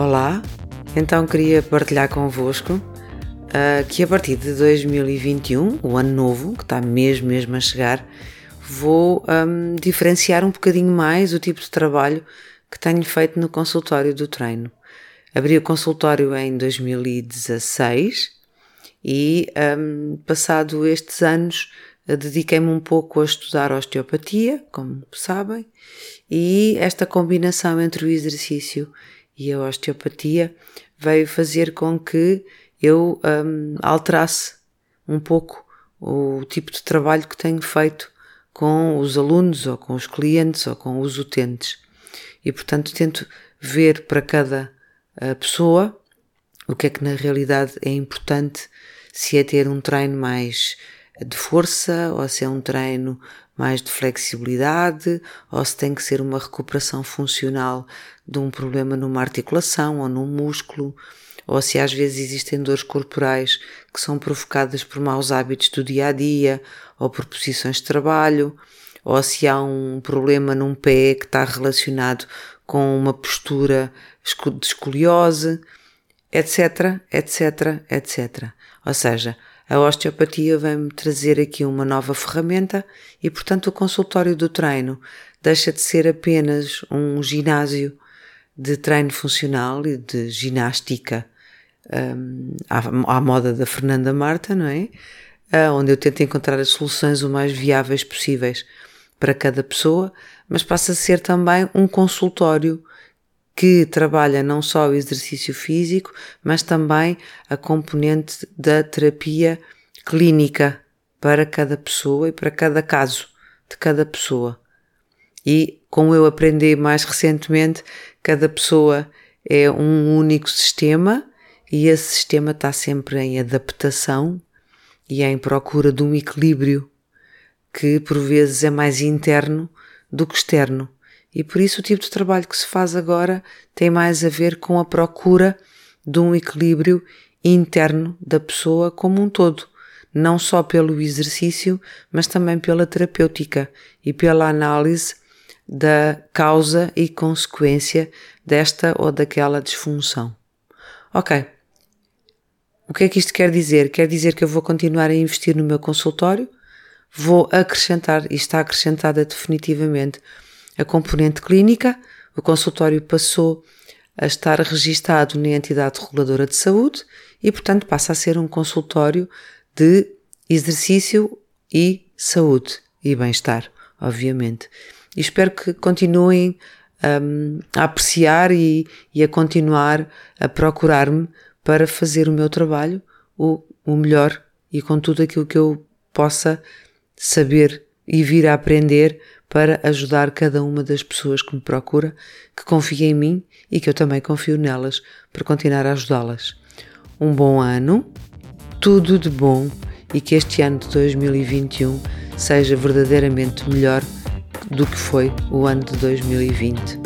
Olá, então queria partilhar convosco uh, que a partir de 2021, o ano novo, que está mesmo, mesmo a chegar, vou um, diferenciar um bocadinho mais o tipo de trabalho que tenho feito no consultório do treino. Abri o consultório em 2016 e, um, passado estes anos, dediquei-me um pouco a estudar osteopatia, como sabem, e esta combinação entre o exercício e a osteopatia veio fazer com que eu um, alterasse um pouco o tipo de trabalho que tenho feito com os alunos ou com os clientes ou com os utentes. E portanto tento ver para cada uh, pessoa o que é que na realidade é importante, se é ter um treino mais de força ou se é um treino mais de flexibilidade ou se tem que ser uma recuperação funcional de um problema numa articulação ou num músculo ou se às vezes existem dores corporais que são provocadas por maus hábitos do dia a dia ou por posições de trabalho ou se há um problema num pé que está relacionado com uma postura de escoliose, etc, etc, etc. Ou seja, a osteopatia vem-me trazer aqui uma nova ferramenta e, portanto, o consultório do treino deixa de ser apenas um ginásio de treino funcional e de ginástica um, à, à, moda da Fernanda Marta, não é? Uh, onde eu tento encontrar as soluções o mais viáveis possíveis para cada pessoa, mas passa a ser também um consultório que trabalha não só o exercício físico, mas também a componente da terapia clínica para cada pessoa e para cada caso de cada pessoa. E como eu aprendi mais recentemente, cada pessoa é um único sistema e esse sistema está sempre em adaptação e em procura de um equilíbrio que por vezes é mais interno do que externo. E por isso o tipo de trabalho que se faz agora tem mais a ver com a procura de um equilíbrio interno da pessoa como um todo, não só pelo exercício, mas também pela terapêutica e pela análise da causa e consequência desta ou daquela disfunção. Ok. O que é que isto quer dizer? Quer dizer que eu vou continuar a investir no meu consultório, vou acrescentar, e está acrescentada definitivamente, a componente clínica, o consultório passou a estar registado na entidade reguladora de saúde e, portanto, passa a ser um consultório de exercício e saúde e bem-estar, obviamente. E espero que continuem um, a apreciar e, e, a continuar a procurar-me para fazer o meu trabalho o, o melhor e com tudo aquilo que eu possa saber e vir a aprender para ajudar cada uma das pessoas que me procura, que confia em mim e que eu também confio nelas para continuar a ajudá-las. Um bom ano, tudo de bom e que este ano de 2021 seja verdadeiramente melhor do que foi o ano de 2020.